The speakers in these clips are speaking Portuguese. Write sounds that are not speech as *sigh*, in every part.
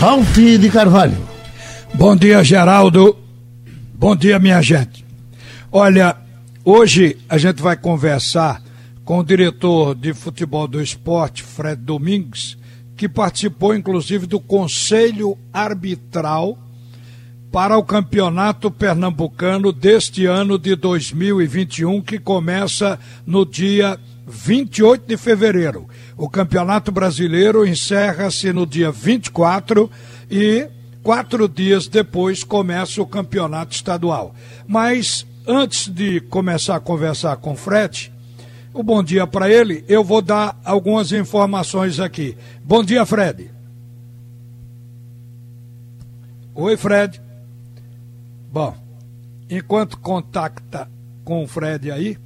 Ralf de Carvalho. Bom dia, Geraldo. Bom dia, minha gente. Olha, hoje a gente vai conversar com o diretor de futebol do esporte, Fred Domingues, que participou inclusive do Conselho Arbitral para o Campeonato Pernambucano deste ano de 2021, que começa no dia 28 de fevereiro. O Campeonato Brasileiro encerra-se no dia 24 e quatro dias depois começa o Campeonato Estadual. Mas antes de começar a conversar com o Fred, o bom dia para ele, eu vou dar algumas informações aqui. Bom dia, Fred. Oi, Fred. Bom, enquanto contacta com o Fred aí,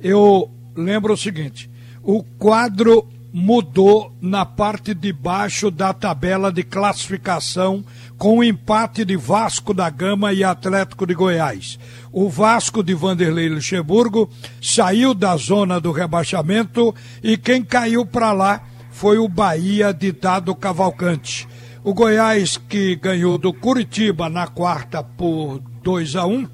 eu lembra o seguinte: o quadro mudou na parte de baixo da tabela de classificação com o empate de Vasco da Gama e Atlético de Goiás. O Vasco de Vanderlei Luxemburgo saiu da zona do rebaixamento e quem caiu para lá foi o Bahia de Dado Cavalcante. O Goiás, que ganhou do Curitiba na quarta por 2 a 1,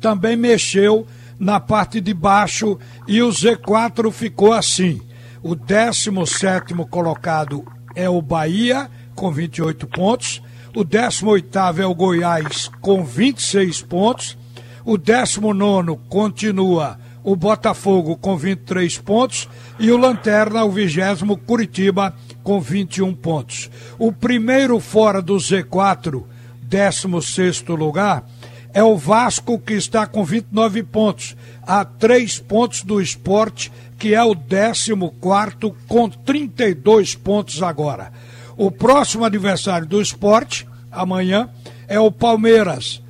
também mexeu na parte de baixo e o Z4 ficou assim. O 17 colocado é o Bahia, com 28 pontos. O 18 é o Goiás, com 26 pontos. O 19 continua o Botafogo, com 23 pontos. E o Lanterna, o 20 Curitiba, com 21 pontos. O primeiro fora do Z4, 16 lugar, é o Vasco que está com 29 pontos, a três pontos do esporte, que é o 14 com 32 pontos agora. O próximo adversário do esporte, amanhã, é o Palmeiras.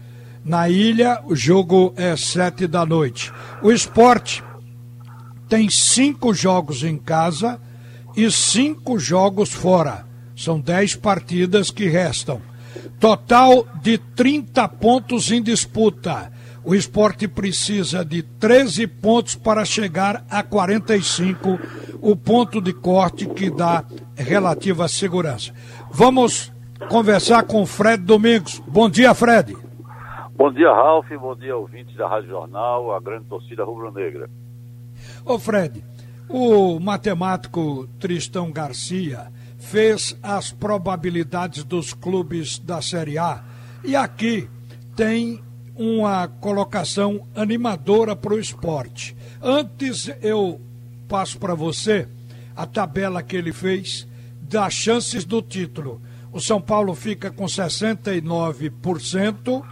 Na ilha, o jogo é sete da noite. O esporte tem cinco jogos em casa e cinco jogos fora. São dez partidas que restam. Total de 30 pontos em disputa. O esporte precisa de 13 pontos para chegar a 45, o ponto de corte que dá relativa segurança. Vamos conversar com o Fred Domingos. Bom dia, Fred. Bom dia, Ralf. Bom dia, ouvintes da Rádio Jornal, a grande torcida rubro-negra. Ô, Fred, o matemático Tristão Garcia fez as probabilidades dos clubes da Série A. E aqui tem uma colocação animadora para o esporte. Antes eu passo para você a tabela que ele fez das chances do título. O São Paulo fica com 69%,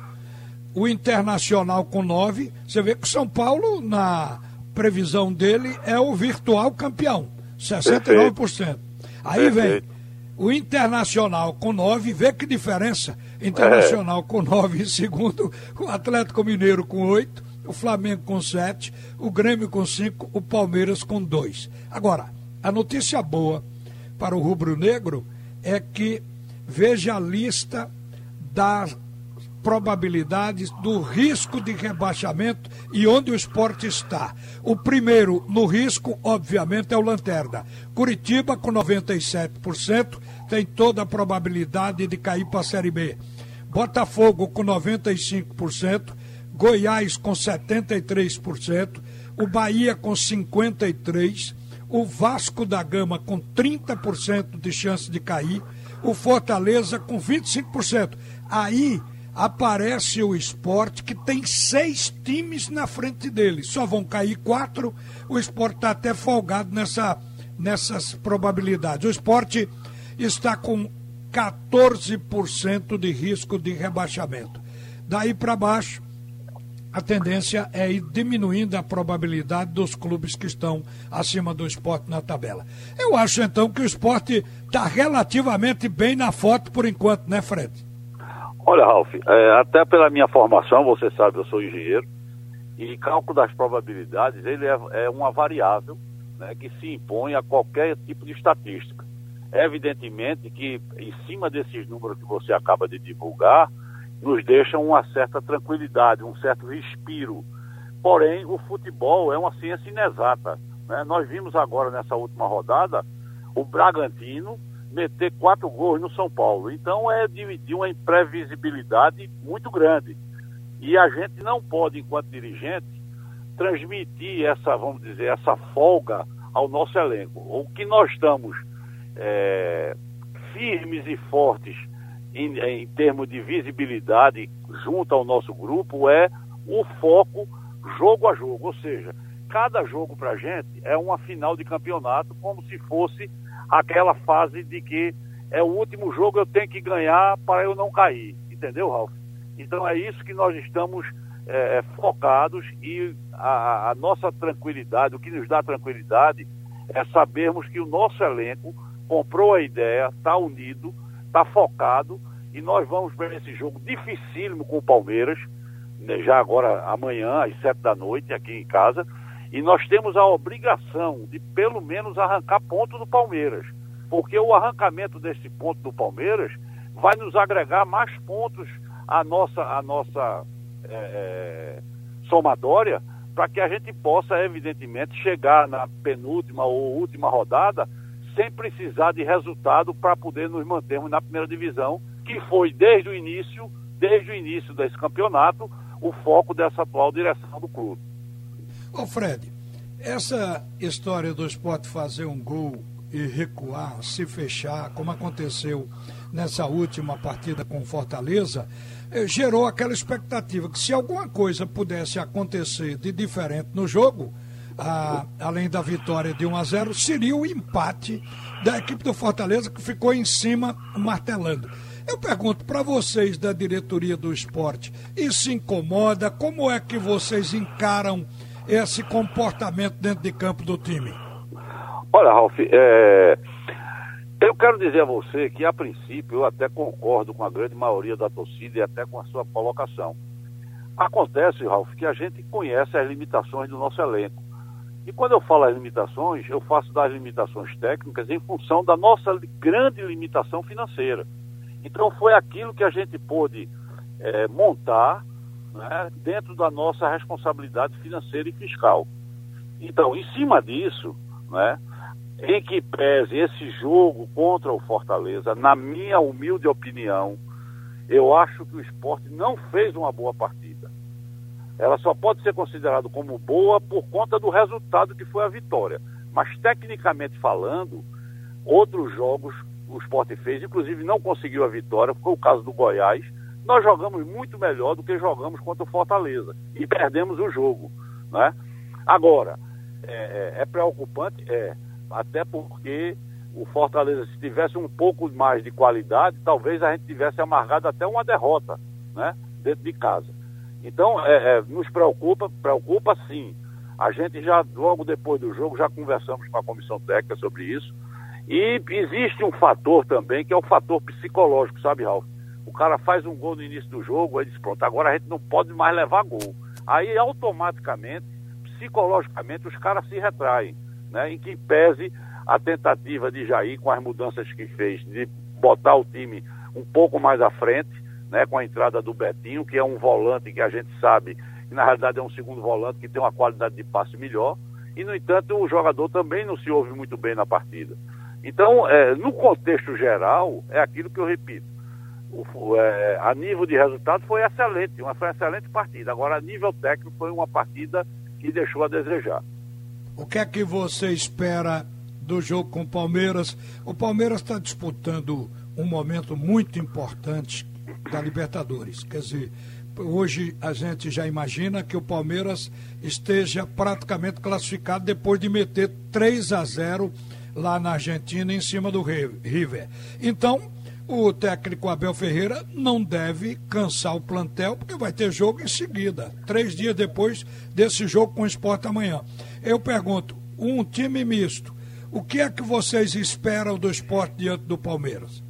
o Internacional com 9%. Você vê que o São Paulo, na previsão dele, é o virtual campeão. 69%. Perfeito. Aí vem o Internacional com nove, vê que diferença. Internacional é. com nove em segundo, *laughs* o Atlético Mineiro com oito, o Flamengo com sete, o Grêmio com cinco, o Palmeiras com dois. Agora, a notícia boa para o rubro-negro é que veja a lista das probabilidades do risco de rebaixamento e onde o esporte está. O primeiro no risco, obviamente, é o Lanterna. Curitiba, com 97%, tem toda a probabilidade de cair para a Série B. Botafogo, com 95%, Goiás, com 73%, o Bahia, com 53%, o Vasco da Gama, com 30% de chance de cair, o Fortaleza, com 25%. Aí aparece o esporte que tem seis times na frente dele. Só vão cair quatro. O esporte está até folgado nessa, nessas probabilidades. O esporte está com 14% de risco de rebaixamento. Daí para baixo, a tendência é ir diminuindo a probabilidade dos clubes que estão acima do esporte na tabela. Eu acho então que o esporte está relativamente bem na foto por enquanto, né, Fred? Olha, Ralf, é, até pela minha formação, você sabe, eu sou engenheiro, e cálculo das probabilidades, ele é, é uma variável né, que se impõe a qualquer tipo de estatística. Evidentemente que, em cima desses números que você acaba de divulgar, nos deixam uma certa tranquilidade, um certo respiro. Porém, o futebol é uma ciência inexata. Né? Nós vimos agora, nessa última rodada, o Bragantino meter quatro gols no São Paulo. Então é de, uma imprevisibilidade muito grande. E a gente não pode, enquanto dirigente, transmitir essa, vamos dizer, essa folga ao nosso elenco. O que nós estamos é, firmes e fortes em, em termos de visibilidade junto ao nosso grupo é o foco jogo a jogo, ou seja, cada jogo para a gente é uma final de campeonato, como se fosse aquela fase de que é o último jogo eu tenho que ganhar para eu não cair, entendeu, Ralf? Então é isso que nós estamos é, é, focados e a, a nossa tranquilidade, o que nos dá tranquilidade é sabermos que o nosso elenco comprou a ideia, está unido, está focado e nós vamos para esse jogo dificílimo com o Palmeiras, né, já agora amanhã, às sete da noite, aqui em casa, e nós temos a obrigação de pelo menos arrancar ponto do Palmeiras, porque o arrancamento desse ponto do Palmeiras vai nos agregar mais pontos à nossa, à nossa é, é, somatória, para que a gente possa, evidentemente, chegar na penúltima ou última rodada sem precisar de resultado para poder nos mantermos na primeira divisão, que foi desde o início, desde o início desse campeonato, o foco dessa atual direção do clube. Ô Fred, essa história do esporte fazer um gol e recuar, se fechar, como aconteceu nessa última partida com Fortaleza, eh, gerou aquela expectativa que se alguma coisa pudesse acontecer de diferente no jogo, a, além da vitória de 1 a 0, seria o empate da equipe do Fortaleza que ficou em cima martelando. Eu pergunto para vocês da diretoria do esporte, isso incomoda? Como é que vocês encaram esse comportamento dentro de campo do time? Olha, Ralf, é... eu quero dizer a você que, a princípio, eu até concordo com a grande maioria da torcida e até com a sua colocação. Acontece, Ralf, que a gente conhece as limitações do nosso elenco. E quando eu falo as limitações, eu faço das limitações técnicas em função da nossa grande limitação financeira. Então foi aquilo que a gente pôde é, montar né, dentro da nossa responsabilidade financeira e fiscal. Então, em cima disso, né, em que pese esse jogo contra o Fortaleza, na minha humilde opinião, eu acho que o esporte não fez uma boa partida. Ela só pode ser considerada como boa por conta do resultado que foi a vitória. Mas, tecnicamente falando, outros jogos o esporte fez, inclusive não conseguiu a vitória, foi o caso do Goiás, nós jogamos muito melhor do que jogamos contra o Fortaleza e perdemos o jogo. Né? Agora, é, é, é preocupante? É, até porque o Fortaleza, se tivesse um pouco mais de qualidade, talvez a gente tivesse amargado até uma derrota né? dentro de casa. Então, é, é, nos preocupa, preocupa sim. A gente já, logo depois do jogo, já conversamos com a comissão técnica sobre isso. E existe um fator também, que é o fator psicológico, sabe, Ralf? O cara faz um gol no início do jogo, aí diz, pronto, agora a gente não pode mais levar gol. Aí automaticamente, psicologicamente, os caras se retraem, né? Em que pese a tentativa de Jair, com as mudanças que fez, de botar o time um pouco mais à frente, né? Com a entrada do Betinho, que é um volante que a gente sabe que na realidade é um segundo volante que tem uma qualidade de passe melhor. E, no entanto, o jogador também não se ouve muito bem na partida. Então, é, no contexto geral, é aquilo que eu repito o, é, a nível de resultado foi excelente, uma, foi uma excelente partida. Agora, a nível técnico, foi uma partida que deixou a desejar. O que é que você espera do jogo com o Palmeiras? O Palmeiras está disputando um momento muito importante da Libertadores. Quer dizer, hoje a gente já imagina que o Palmeiras esteja praticamente classificado depois de meter 3 a 0 lá na Argentina em cima do River. Então, o técnico Abel Ferreira não deve cansar o plantel, porque vai ter jogo em seguida, três dias depois desse jogo com o esporte amanhã. Eu pergunto, um time misto, o que é que vocês esperam do esporte diante do Palmeiras?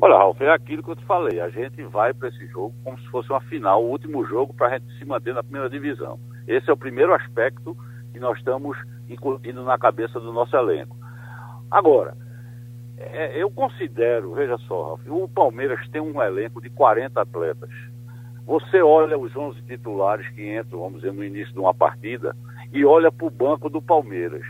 Olha, Ralf, é aquilo que eu te falei. A gente vai para esse jogo como se fosse uma final, o último jogo para a gente se manter na primeira divisão. Esse é o primeiro aspecto que nós estamos incutindo na cabeça do nosso elenco. Agora, é, eu considero, veja só, Ralf, o Palmeiras tem um elenco de 40 atletas. Você olha os 11 titulares que entram, vamos dizer, no início de uma partida, e olha para o banco do Palmeiras.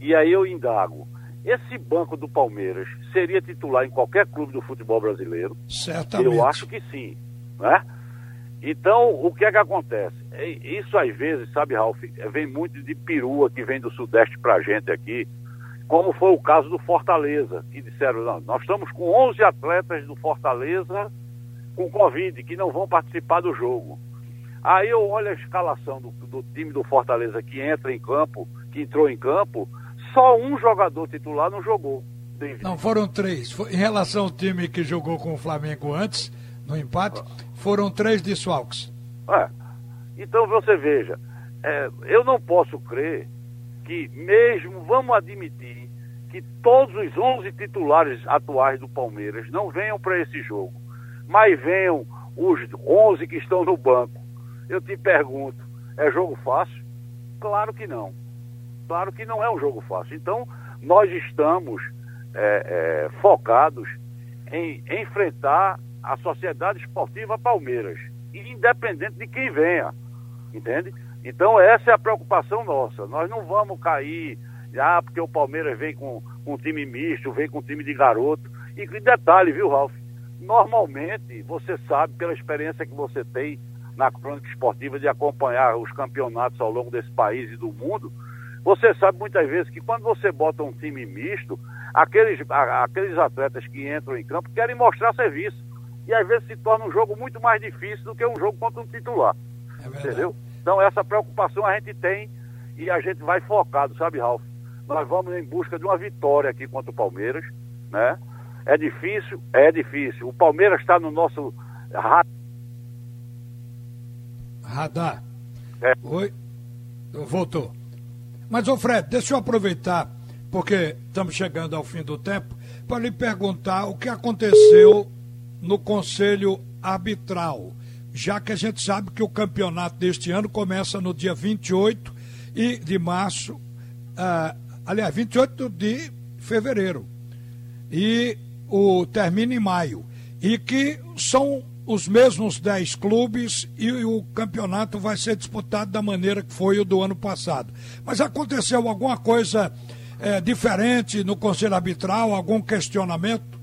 E aí eu indago, esse banco do Palmeiras seria titular em qualquer clube do futebol brasileiro? Certamente. Eu acho que sim, né? Então, o que é que acontece? É, isso às vezes, sabe, Ralf, vem muito de perua que vem do Sudeste pra gente aqui, como foi o caso do Fortaleza, que disseram, não, nós estamos com 11 atletas do Fortaleza com Covid, que não vão participar do jogo. Aí eu olho a escalação do, do time do Fortaleza que entra em campo, que entrou em campo, só um jogador titular não jogou. Não, foram três. Em relação ao time que jogou com o Flamengo antes, no empate, foram três desfalques. É. Então você veja, é, eu não posso crer que mesmo, vamos admitir, que todos os 11 titulares atuais do Palmeiras não venham para esse jogo, mas venham os 11 que estão no banco. Eu te pergunto, é jogo fácil? Claro que não. Claro que não é um jogo fácil. Então, nós estamos é, é, focados em enfrentar a Sociedade Esportiva Palmeiras, independente de quem venha, entende? Então essa é a preocupação nossa. Nós não vamos cair, ah, porque o Palmeiras vem com, com um time misto, vem com um time de garoto. E detalhe, viu, Ralf? Normalmente, você sabe, pela experiência que você tem na crônica esportiva de acompanhar os campeonatos ao longo desse país e do mundo, você sabe muitas vezes que quando você bota um time misto, aqueles, aqueles atletas que entram em campo querem mostrar serviço e às vezes se torna um jogo muito mais difícil do que um jogo contra um titular. É entendeu? Então essa preocupação a gente tem e a gente vai focado, sabe, Ralf? Nós vamos em busca de uma vitória aqui contra o Palmeiras, né? É difícil? É difícil. O Palmeiras está no nosso radar. Radar. É. Oi? Voltou. Mas, ô Fred, deixa eu aproveitar, porque estamos chegando ao fim do tempo, para lhe perguntar o que aconteceu no Conselho Arbitral, já que a gente sabe que o campeonato deste ano começa no dia 28 e de março, uh, aliás, 28 de fevereiro, e o termina em maio, e que são os mesmos 10 clubes e o campeonato vai ser disputado da maneira que foi o do ano passado. Mas aconteceu alguma coisa é, diferente no Conselho Arbitral, algum questionamento?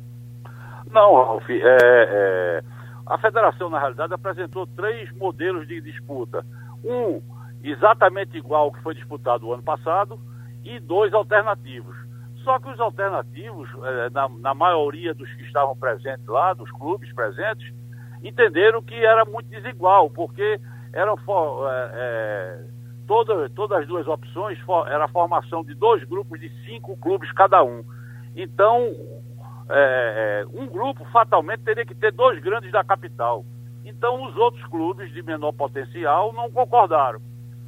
Não, Ralf, é, é, a federação, na realidade, apresentou três modelos de disputa. Um exatamente igual ao que foi disputado o ano passado e dois alternativos. Só que os alternativos, é, na, na, maioria dos que estavam presentes lá, dos clubes presentes, entenderam que era muito desigual, porque eram é, é, toda, todas as duas opções for, era a formação de dois grupos de cinco clubes cada um. Então, é, um grupo fatalmente teria que ter dois grandes da capital. Então os outros clubes de menor potencial não concordaram.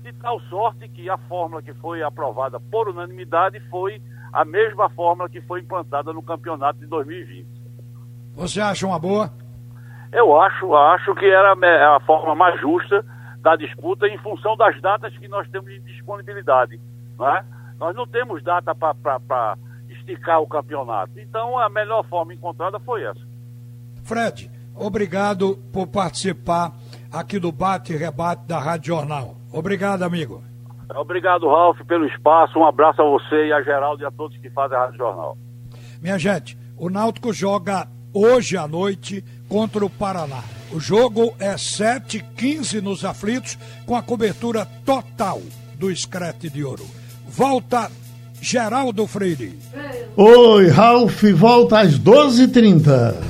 De tal sorte que a fórmula que foi aprovada por unanimidade foi a mesma fórmula que foi implantada no campeonato de 2020. Você acha uma boa? Eu acho, acho que era a forma mais justa da disputa em função das datas que nós temos de disponibilidade. Não é? Nós não temos data para esticar o campeonato. Então a melhor forma encontrada foi essa. Fred, obrigado por participar aqui do Bate e Rebate da Rádio Jornal. Obrigado, amigo. Obrigado, Ralf, pelo espaço. Um abraço a você e a Geraldo e a todos que fazem a Rádio Jornal. Minha gente, o Náutico joga hoje à noite contra o Paraná. O jogo é 7h15 nos aflitos, com a cobertura total do Escrete de Ouro. Volta Geraldo Freire. Oi, Ralph, volta às 12h30.